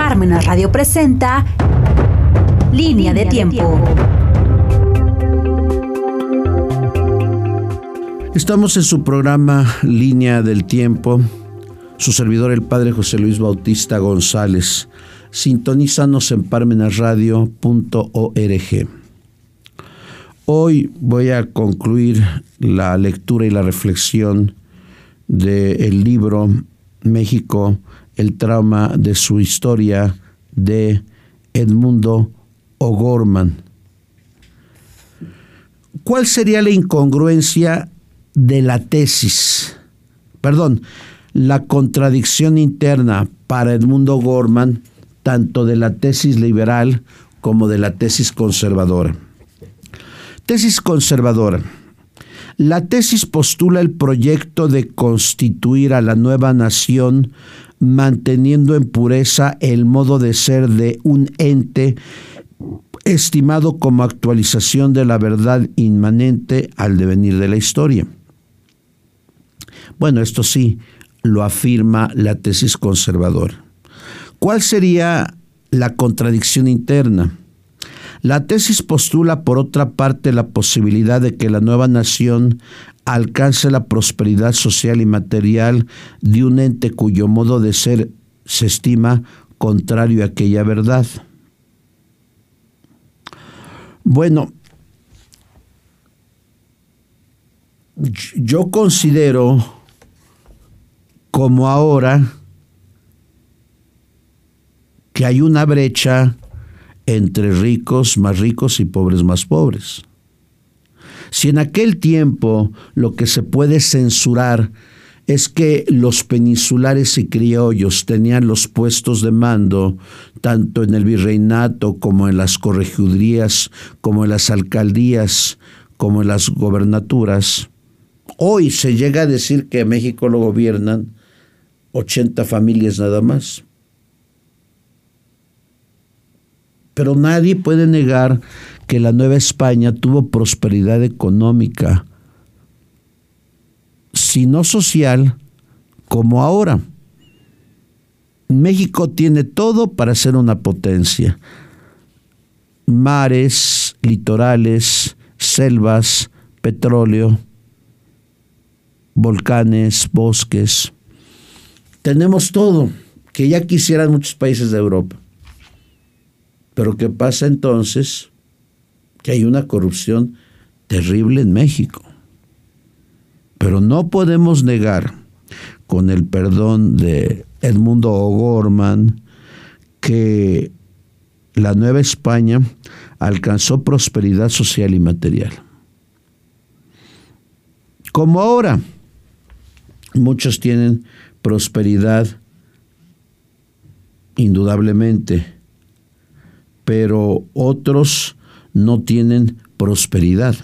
Parmenas Radio presenta Línea de Tiempo. Estamos en su programa Línea del Tiempo. Su servidor, el padre José Luis Bautista González. Sintonízanos en parmenasradio.org. Hoy voy a concluir la lectura y la reflexión del libro México, el trauma de su historia de Edmundo O'Gorman. ¿Cuál sería la incongruencia de la tesis? Perdón, la contradicción interna para Edmundo O'Gorman, tanto de la tesis liberal como de la tesis conservadora. Tesis conservadora. La tesis postula el proyecto de constituir a la nueva nación manteniendo en pureza el modo de ser de un ente estimado como actualización de la verdad inmanente al devenir de la historia. Bueno, esto sí, lo afirma la tesis conservadora. ¿Cuál sería la contradicción interna? La tesis postula, por otra parte, la posibilidad de que la nueva nación alcance la prosperidad social y material de un ente cuyo modo de ser se estima contrario a aquella verdad. Bueno, yo considero como ahora que hay una brecha entre ricos más ricos y pobres más pobres. Si en aquel tiempo lo que se puede censurar es que los peninsulares y criollos tenían los puestos de mando tanto en el virreinato como en las corregidurías, como en las alcaldías, como en las gobernaturas. Hoy se llega a decir que México lo gobiernan 80 familias nada más. Pero nadie puede negar que la Nueva España tuvo prosperidad económica, si no social, como ahora. México tiene todo para ser una potencia. Mares, litorales, selvas, petróleo, volcanes, bosques. Tenemos todo que ya quisieran muchos países de Europa. Pero ¿qué pasa entonces? Que hay una corrupción terrible en México. Pero no podemos negar, con el perdón de Edmundo O'Gorman, que la Nueva España alcanzó prosperidad social y material. Como ahora, muchos tienen prosperidad, indudablemente, pero otros no tienen prosperidad.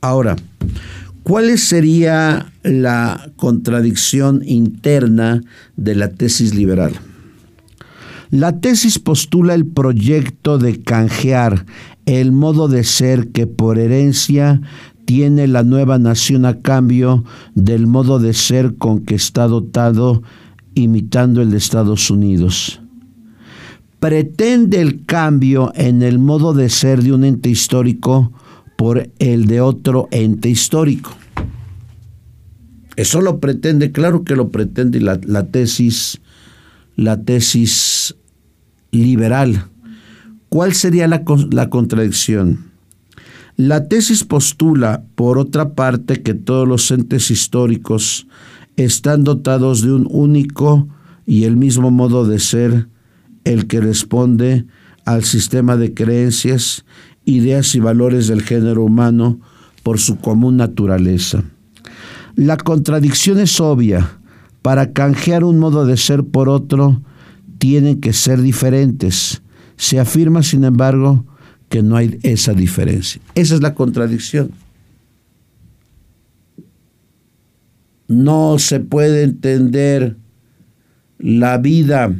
Ahora, ¿cuál sería la contradicción interna de la tesis liberal? La tesis postula el proyecto de canjear el modo de ser que por herencia tiene la nueva nación a cambio del modo de ser con que está dotado imitando el de Estados Unidos pretende el cambio en el modo de ser de un ente histórico por el de otro ente histórico. Eso lo pretende, claro que lo pretende la, tesis, la tesis liberal. ¿Cuál sería la, la contradicción? La tesis postula, por otra parte, que todos los entes históricos están dotados de un único y el mismo modo de ser el que responde al sistema de creencias, ideas y valores del género humano por su común naturaleza. La contradicción es obvia. Para canjear un modo de ser por otro, tienen que ser diferentes. Se afirma, sin embargo, que no hay esa diferencia. Esa es la contradicción. No se puede entender la vida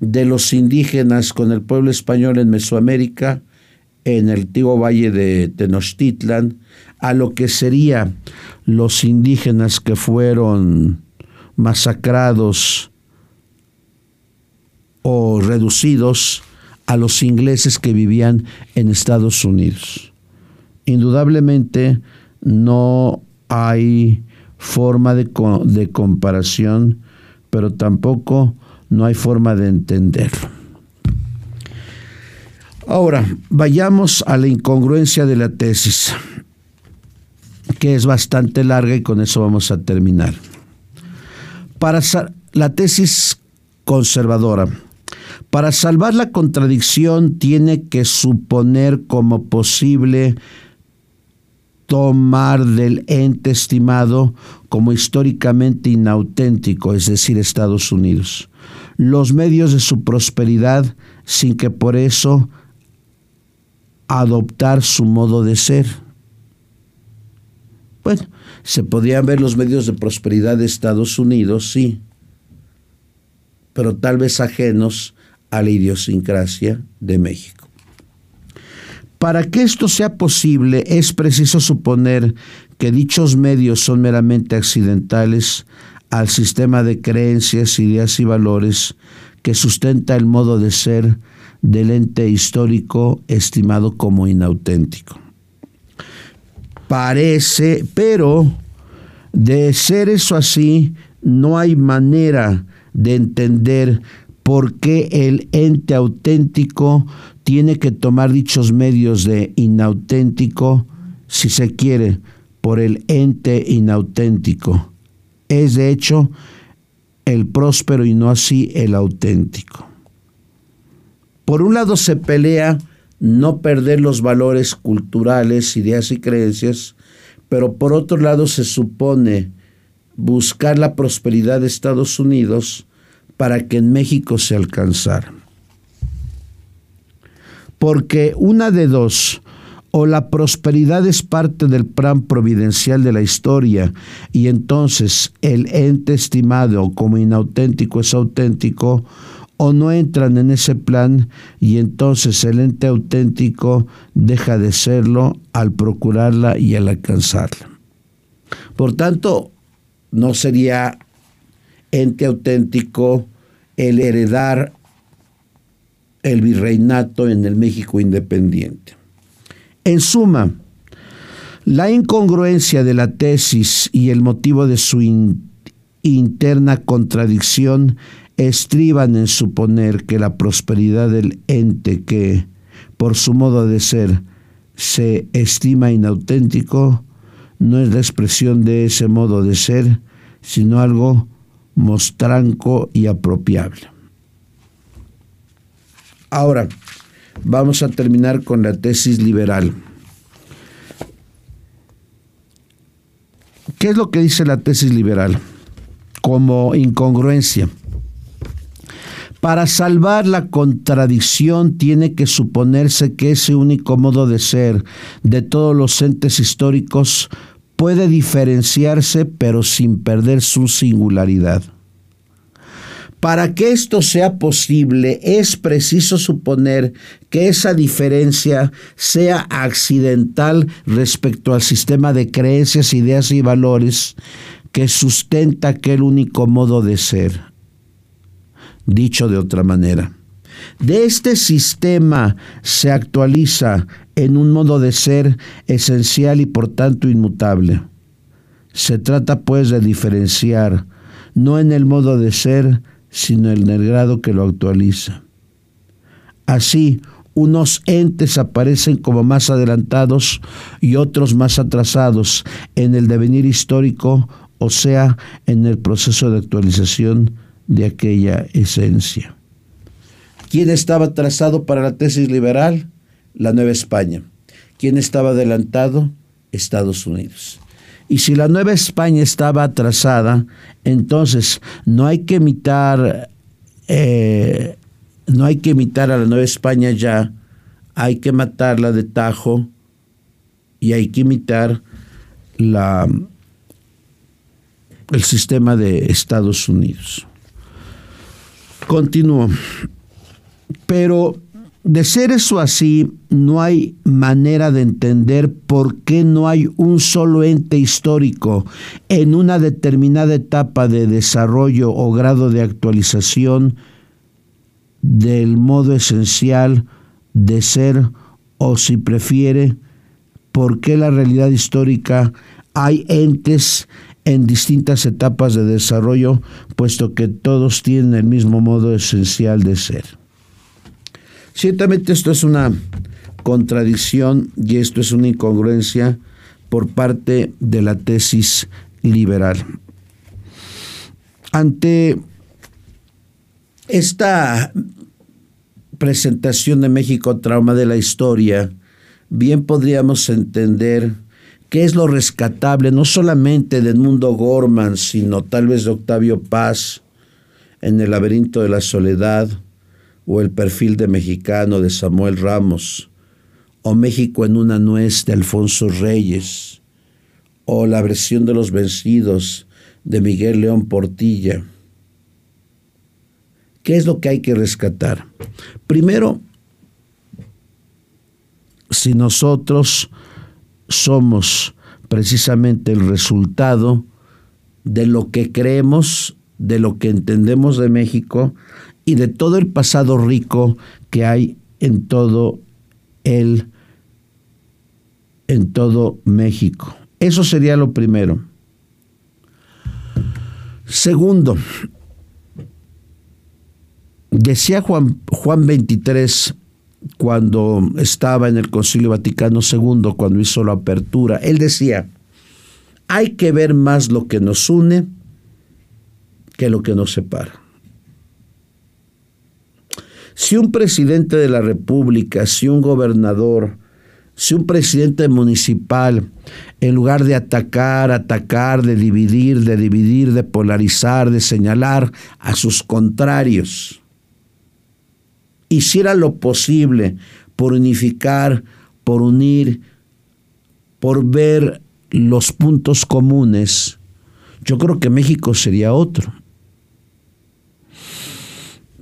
de los indígenas con el pueblo español en Mesoamérica, en el antiguo valle de Tenochtitlan, a lo que serían los indígenas que fueron masacrados o reducidos a los ingleses que vivían en Estados Unidos. Indudablemente no hay forma de, de comparación, pero tampoco no hay forma de entenderlo. Ahora, vayamos a la incongruencia de la tesis, que es bastante larga y con eso vamos a terminar. Para la tesis conservadora, para salvar la contradicción tiene que suponer como posible tomar del ente estimado como históricamente inauténtico, es decir, Estados Unidos, los medios de su prosperidad sin que por eso adoptar su modo de ser. Bueno, se podían ver los medios de prosperidad de Estados Unidos, sí, pero tal vez ajenos a la idiosincrasia de México. Para que esto sea posible es preciso suponer que dichos medios son meramente accidentales al sistema de creencias, ideas y valores que sustenta el modo de ser del ente histórico estimado como inauténtico. Parece, pero de ser eso así, no hay manera de entender por qué el ente auténtico tiene que tomar dichos medios de inauténtico, si se quiere, por el ente inauténtico. Es de hecho el próspero y no así el auténtico. Por un lado se pelea no perder los valores culturales, ideas y creencias, pero por otro lado se supone buscar la prosperidad de Estados Unidos para que en México se alcanzara porque una de dos, o la prosperidad es parte del plan providencial de la historia y entonces el ente estimado como inauténtico es auténtico, o no entran en ese plan y entonces el ente auténtico deja de serlo al procurarla y al alcanzarla. Por tanto, no sería ente auténtico el heredar el virreinato en el México independiente. En suma, la incongruencia de la tesis y el motivo de su interna contradicción estriban en suponer que la prosperidad del ente que, por su modo de ser, se estima inauténtico, no es la expresión de ese modo de ser, sino algo mostranco y apropiable. Ahora, vamos a terminar con la tesis liberal. ¿Qué es lo que dice la tesis liberal? Como incongruencia. Para salvar la contradicción tiene que suponerse que ese único modo de ser de todos los entes históricos puede diferenciarse pero sin perder su singularidad. Para que esto sea posible es preciso suponer que esa diferencia sea accidental respecto al sistema de creencias, ideas y valores que sustenta aquel único modo de ser. Dicho de otra manera, de este sistema se actualiza en un modo de ser esencial y por tanto inmutable. Se trata pues de diferenciar, no en el modo de ser, sino en el grado que lo actualiza. Así, unos entes aparecen como más adelantados y otros más atrasados en el devenir histórico, o sea, en el proceso de actualización de aquella esencia. ¿Quién estaba atrasado para la tesis liberal? La Nueva España. ¿Quién estaba adelantado? Estados Unidos. Y si la Nueva España estaba atrasada, entonces no hay que imitar, eh, no hay que imitar a la Nueva España ya, hay que matarla de tajo y hay que imitar la, el sistema de Estados Unidos. Continúo. Pero de ser eso así, no hay manera de entender por qué no hay un solo ente histórico en una determinada etapa de desarrollo o grado de actualización del modo esencial de ser o si prefiere, por qué la realidad histórica hay entes en distintas etapas de desarrollo, puesto que todos tienen el mismo modo esencial de ser. Ciertamente esto es una contradicción y esto es una incongruencia por parte de la tesis liberal. Ante esta presentación de México trauma de la historia, bien podríamos entender qué es lo rescatable, no solamente de Mundo Gorman, sino tal vez de Octavio Paz en El laberinto de la soledad, o El perfil de mexicano de Samuel Ramos, o México en una nuez de Alfonso Reyes, o La versión de los vencidos de Miguel León Portilla. ¿Qué es lo que hay que rescatar? Primero, si nosotros somos precisamente el resultado de lo que creemos, de lo que entendemos de México y de todo el pasado rico que hay en todo el en todo México. Eso sería lo primero. Segundo, decía Juan, Juan 23 cuando estaba en el Concilio Vaticano II, cuando hizo la apertura, él decía, hay que ver más lo que nos une que lo que nos separa. Si un presidente de la República, si un gobernador, si un presidente municipal, en lugar de atacar, atacar, de dividir, de dividir, de polarizar, de señalar a sus contrarios, hiciera lo posible por unificar, por unir, por ver los puntos comunes, yo creo que México sería otro.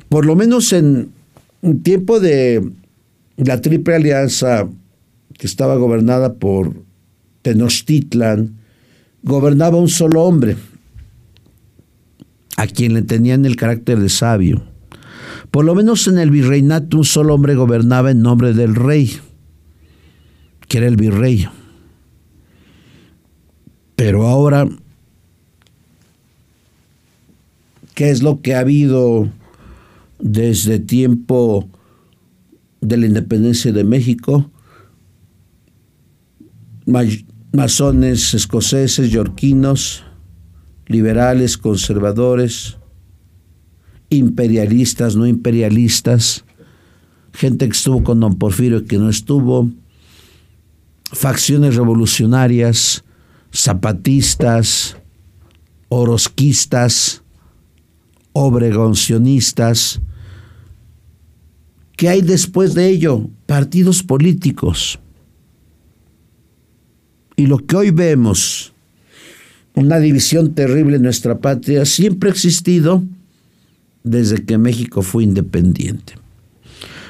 Por lo menos en un tiempo de la Triple Alianza, que estaba gobernada por Tenochtitlan, gobernaba un solo hombre, a quien le tenían el carácter de sabio. Por lo menos en el virreinato un solo hombre gobernaba en nombre del rey, que era el virrey. Pero ahora, ¿qué es lo que ha habido desde tiempo de la independencia de México? Masones escoceses, yorquinos, liberales, conservadores, imperialistas, no imperialistas, gente que estuvo con don Porfirio y que no estuvo, facciones revolucionarias, zapatistas, orosquistas, obregoncionistas. ¿Qué hay después de ello? Partidos políticos. Y lo que hoy vemos, una división terrible en nuestra patria, siempre ha existido desde que México fue independiente.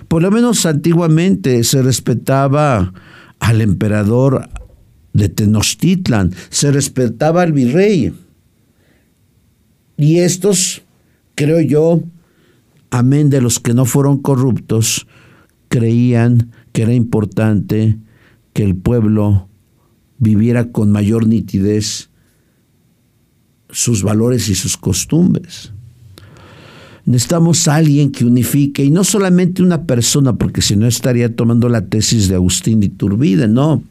Por lo menos antiguamente se respetaba al emperador de Tenochtitlan, se respetaba al virrey. Y estos, creo yo, amén de los que no fueron corruptos, creían que era importante que el pueblo viviera con mayor nitidez sus valores y sus costumbres. Necesitamos a alguien que unifique, y no solamente una persona, porque si no estaría tomando la tesis de Agustín de Iturbide, no.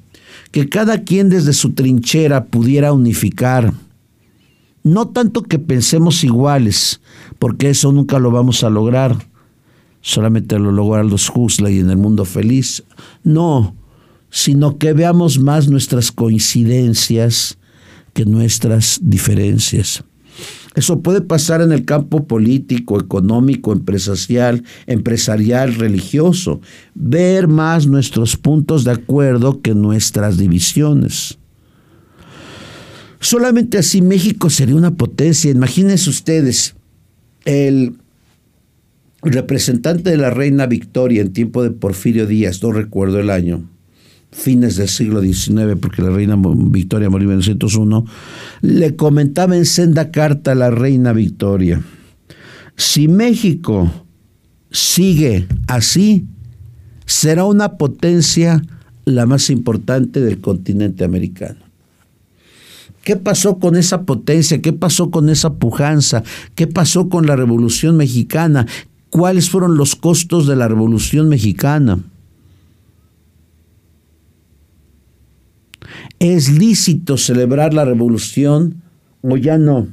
Que cada quien desde su trinchera pudiera unificar. No tanto que pensemos iguales, porque eso nunca lo vamos a lograr. Solamente lo logran los Huxley en el mundo feliz. No, sino que veamos más nuestras coincidencias que nuestras diferencias. Eso puede pasar en el campo político, económico, empresarial, empresarial, religioso. Ver más nuestros puntos de acuerdo que nuestras divisiones. Solamente así México sería una potencia. Imagínense ustedes, el representante de la reina Victoria en tiempo de Porfirio Díaz, no recuerdo el año, fines del siglo XIX, porque la reina Victoria murió en 1901, le comentaba en senda carta a la reina Victoria, si México sigue así, será una potencia la más importante del continente americano. ¿Qué pasó con esa potencia? ¿Qué pasó con esa pujanza? ¿Qué pasó con la Revolución Mexicana? ¿Cuáles fueron los costos de la Revolución Mexicana? ¿Es lícito celebrar la revolución o ya no?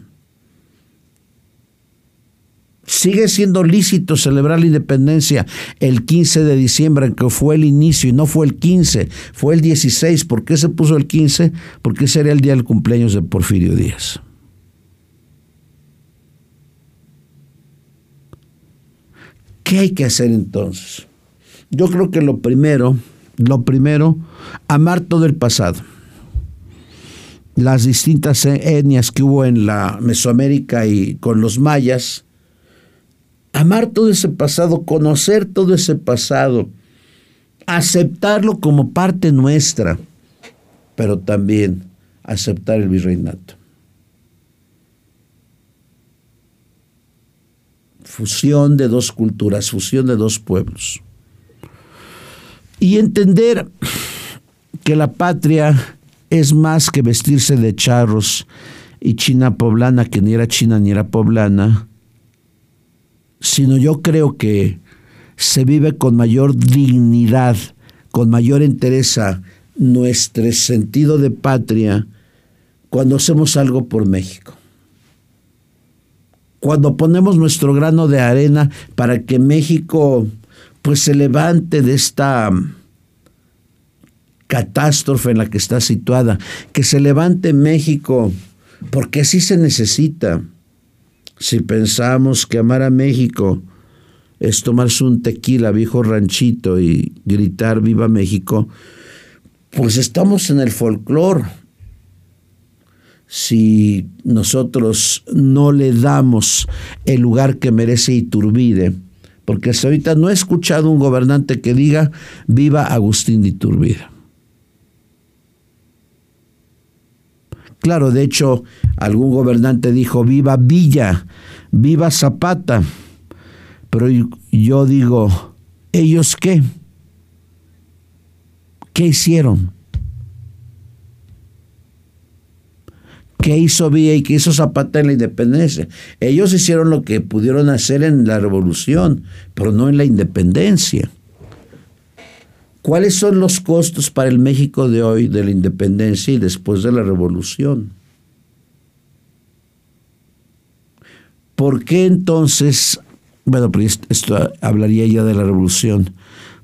Sigue siendo lícito celebrar la independencia el 15 de diciembre, que fue el inicio, y no fue el 15, fue el 16. ¿Por qué se puso el 15? Porque ese era el día del cumpleaños de Porfirio Díaz. ¿Qué hay que hacer entonces? Yo creo que lo primero, lo primero, amar todo el pasado las distintas etnias que hubo en la Mesoamérica y con los mayas, amar todo ese pasado, conocer todo ese pasado, aceptarlo como parte nuestra, pero también aceptar el virreinato. Fusión de dos culturas, fusión de dos pueblos. Y entender que la patria es más que vestirse de charros y china poblana, que ni era china ni era poblana, sino yo creo que se vive con mayor dignidad, con mayor entereza nuestro sentido de patria cuando hacemos algo por México. Cuando ponemos nuestro grano de arena para que México pues se levante de esta catástrofe en la que está situada, que se levante México, porque así se necesita. Si pensamos que amar a México es tomarse un tequila viejo ranchito y gritar viva México, pues estamos en el folclore. Si nosotros no le damos el lugar que merece Iturbide, porque hasta ahorita no he escuchado un gobernante que diga viva Agustín de Iturbide. Claro, de hecho, algún gobernante dijo, viva Villa, viva Zapata. Pero yo digo, ¿ellos qué? ¿Qué hicieron? ¿Qué hizo Villa y qué hizo Zapata en la independencia? Ellos hicieron lo que pudieron hacer en la revolución, pero no en la independencia. ¿Cuáles son los costos para el México de hoy, de la independencia y después de la revolución? ¿Por qué entonces, bueno, esto hablaría ya de la revolución,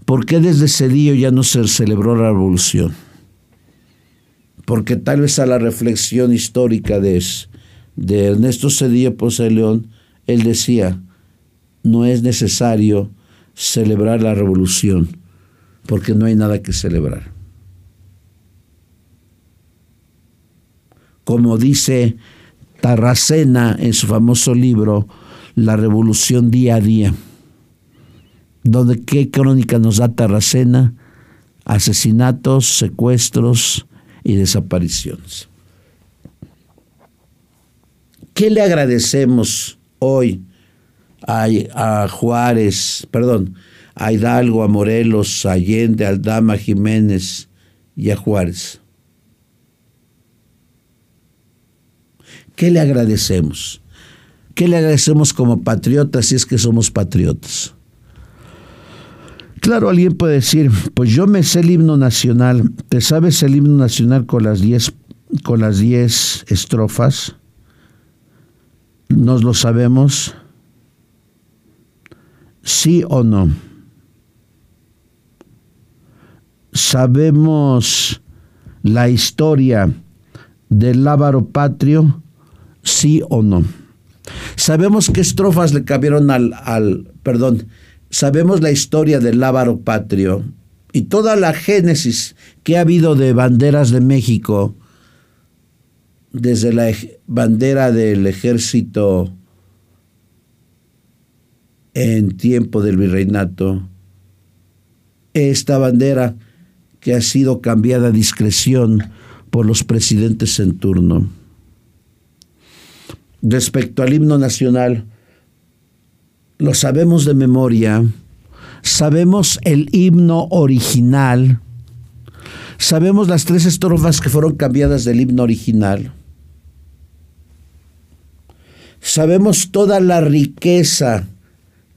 ¿por qué desde día ya no se celebró la revolución? Porque tal vez a la reflexión histórica de, de Ernesto Cedillo Ponce de León, él decía, no es necesario celebrar la revolución porque no hay nada que celebrar. Como dice Tarracena en su famoso libro La Revolución Día a Día, donde qué crónica nos da Tarracena, asesinatos, secuestros y desapariciones. ¿Qué le agradecemos hoy a, a Juárez, perdón, a Hidalgo, a Morelos, a Allende, a Aldama, Jiménez y a Juárez. ¿Qué le agradecemos? ¿Qué le agradecemos como patriotas si es que somos patriotas? Claro, alguien puede decir, pues yo me sé el himno nacional. ¿Te sabes el himno nacional con las diez, con las diez estrofas? ¿Nos lo sabemos? ¿Sí o no? Sabemos la historia del lábaro patrio, sí o no. Sabemos qué estrofas le cabieron al, al, perdón, sabemos la historia del lábaro patrio y toda la génesis que ha habido de banderas de México, desde la bandera del ejército en tiempo del virreinato, esta bandera que ha sido cambiada a discreción por los presidentes en turno. Respecto al himno nacional, lo sabemos de memoria, sabemos el himno original, sabemos las tres estrofas que fueron cambiadas del himno original, sabemos toda la riqueza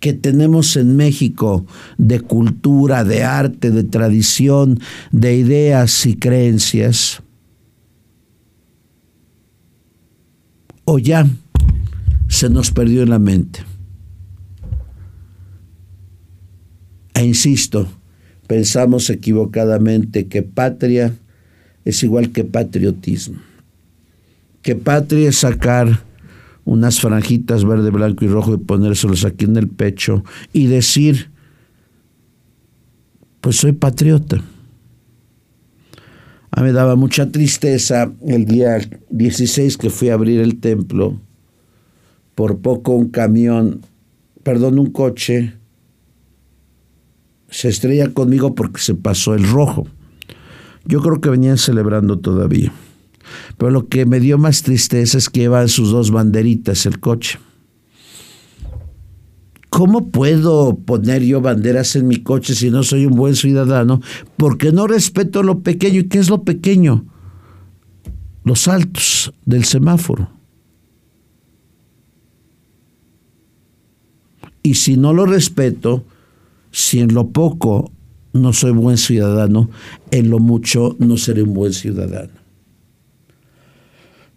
que tenemos en México de cultura, de arte, de tradición, de ideas y creencias. O ya se nos perdió en la mente. E insisto, pensamos equivocadamente que patria es igual que patriotismo. Que patria es sacar unas franjitas verde, blanco y rojo y ponérselos aquí en el pecho y decir, pues soy patriota. A mí me daba mucha tristeza el día 16 que fui a abrir el templo. Por poco un camión, perdón, un coche, se estrella conmigo porque se pasó el rojo. Yo creo que venían celebrando todavía. Pero lo que me dio más tristeza es que llevan sus dos banderitas el coche. ¿Cómo puedo poner yo banderas en mi coche si no soy un buen ciudadano? Porque no respeto lo pequeño. ¿Y qué es lo pequeño? Los altos del semáforo. Y si no lo respeto, si en lo poco no soy buen ciudadano, en lo mucho no seré un buen ciudadano.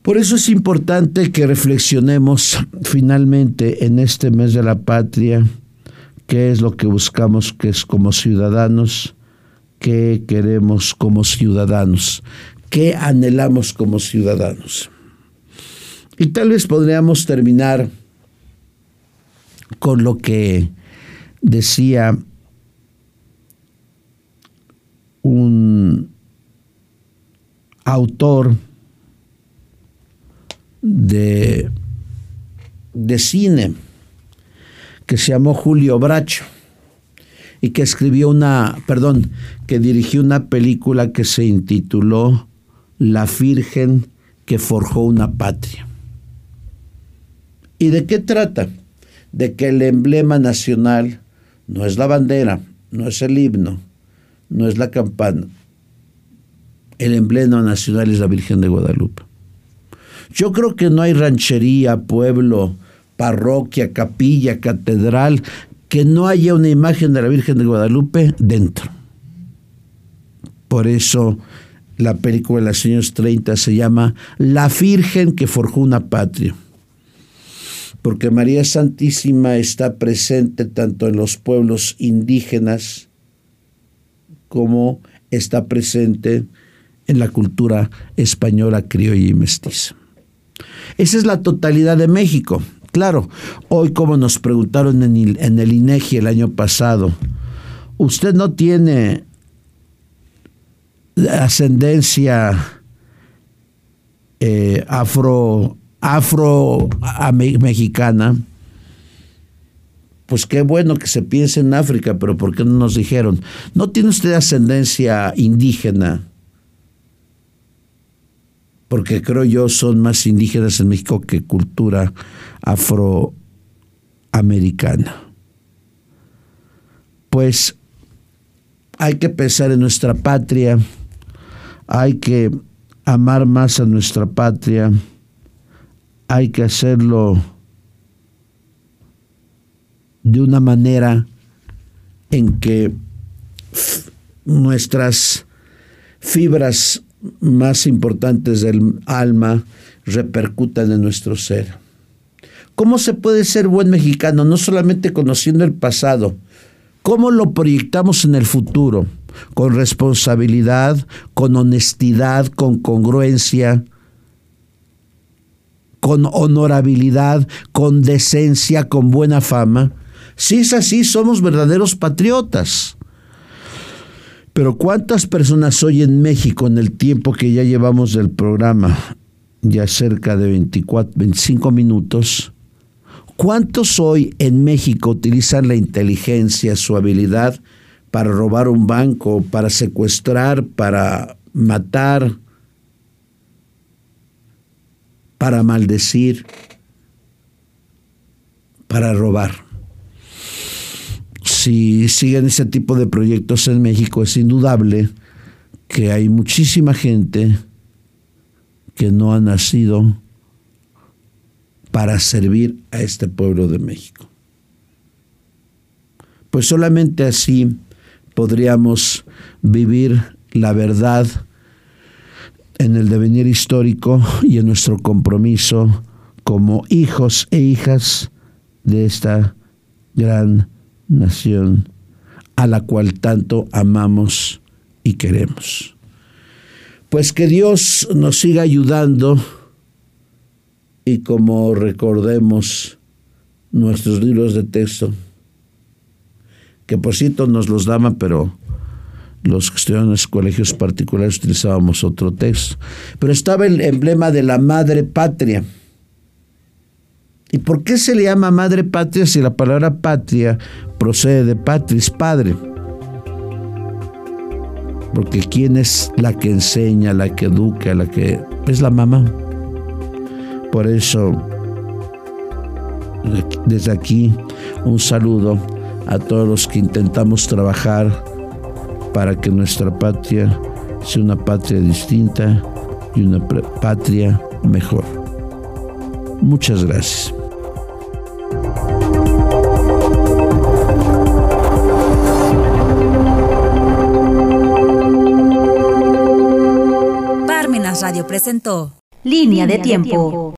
Por eso es importante que reflexionemos finalmente en este mes de la patria qué es lo que buscamos que es como ciudadanos, qué queremos como ciudadanos, qué anhelamos como ciudadanos. Y tal vez podríamos terminar con lo que decía un autor de, de cine que se llamó Julio Bracho y que escribió una, perdón, que dirigió una película que se intituló La Virgen que forjó una patria. ¿Y de qué trata? De que el emblema nacional no es la bandera, no es el himno, no es la campana. El emblema nacional es la Virgen de Guadalupe. Yo creo que no hay ranchería, pueblo, parroquia, capilla, catedral, que no haya una imagen de la Virgen de Guadalupe dentro. Por eso la película de los años 30 se llama La Virgen que forjó una patria. Porque María Santísima está presente tanto en los pueblos indígenas como está presente en la cultura española, criolla y mestiza. Esa es la totalidad de México. Claro, hoy como nos preguntaron en el, INEGI el año pasado, usted no tiene ascendencia eh, afro, afro mexicana, pues qué bueno que se piense en África, pero ¿por qué no nos dijeron? ¿No tiene usted ascendencia indígena? Porque creo yo son más indígenas en México que cultura afroamericana. Pues hay que pensar en nuestra patria, hay que amar más a nuestra patria, hay que hacerlo de una manera en que nuestras fibras más importantes del alma repercutan en nuestro ser. ¿Cómo se puede ser buen mexicano? No solamente conociendo el pasado, ¿cómo lo proyectamos en el futuro? Con responsabilidad, con honestidad, con congruencia, con honorabilidad, con decencia, con buena fama. Si es así, somos verdaderos patriotas. Pero ¿cuántas personas hoy en México en el tiempo que ya llevamos del programa, ya cerca de 24, 25 minutos, cuántos hoy en México utilizan la inteligencia, su habilidad para robar un banco, para secuestrar, para matar, para maldecir, para robar? Si siguen ese tipo de proyectos en México, es indudable que hay muchísima gente que no ha nacido para servir a este pueblo de México. Pues solamente así podríamos vivir la verdad en el devenir histórico y en nuestro compromiso como hijos e hijas de esta gran nación a la cual tanto amamos y queremos. Pues que Dios nos siga ayudando y como recordemos nuestros libros de texto, que por cierto nos los daban, pero los que estudiaban en los colegios particulares utilizábamos otro texto. Pero estaba el emblema de la madre patria. ¿Y por qué se le llama madre patria si la palabra patria procede de patris, padre? Porque ¿quién es la que enseña, la que educa, la que... es la mamá. Por eso, desde aquí, un saludo a todos los que intentamos trabajar para que nuestra patria sea una patria distinta y una patria mejor. Muchas gracias. Radio presentó Línea, de, tiempo.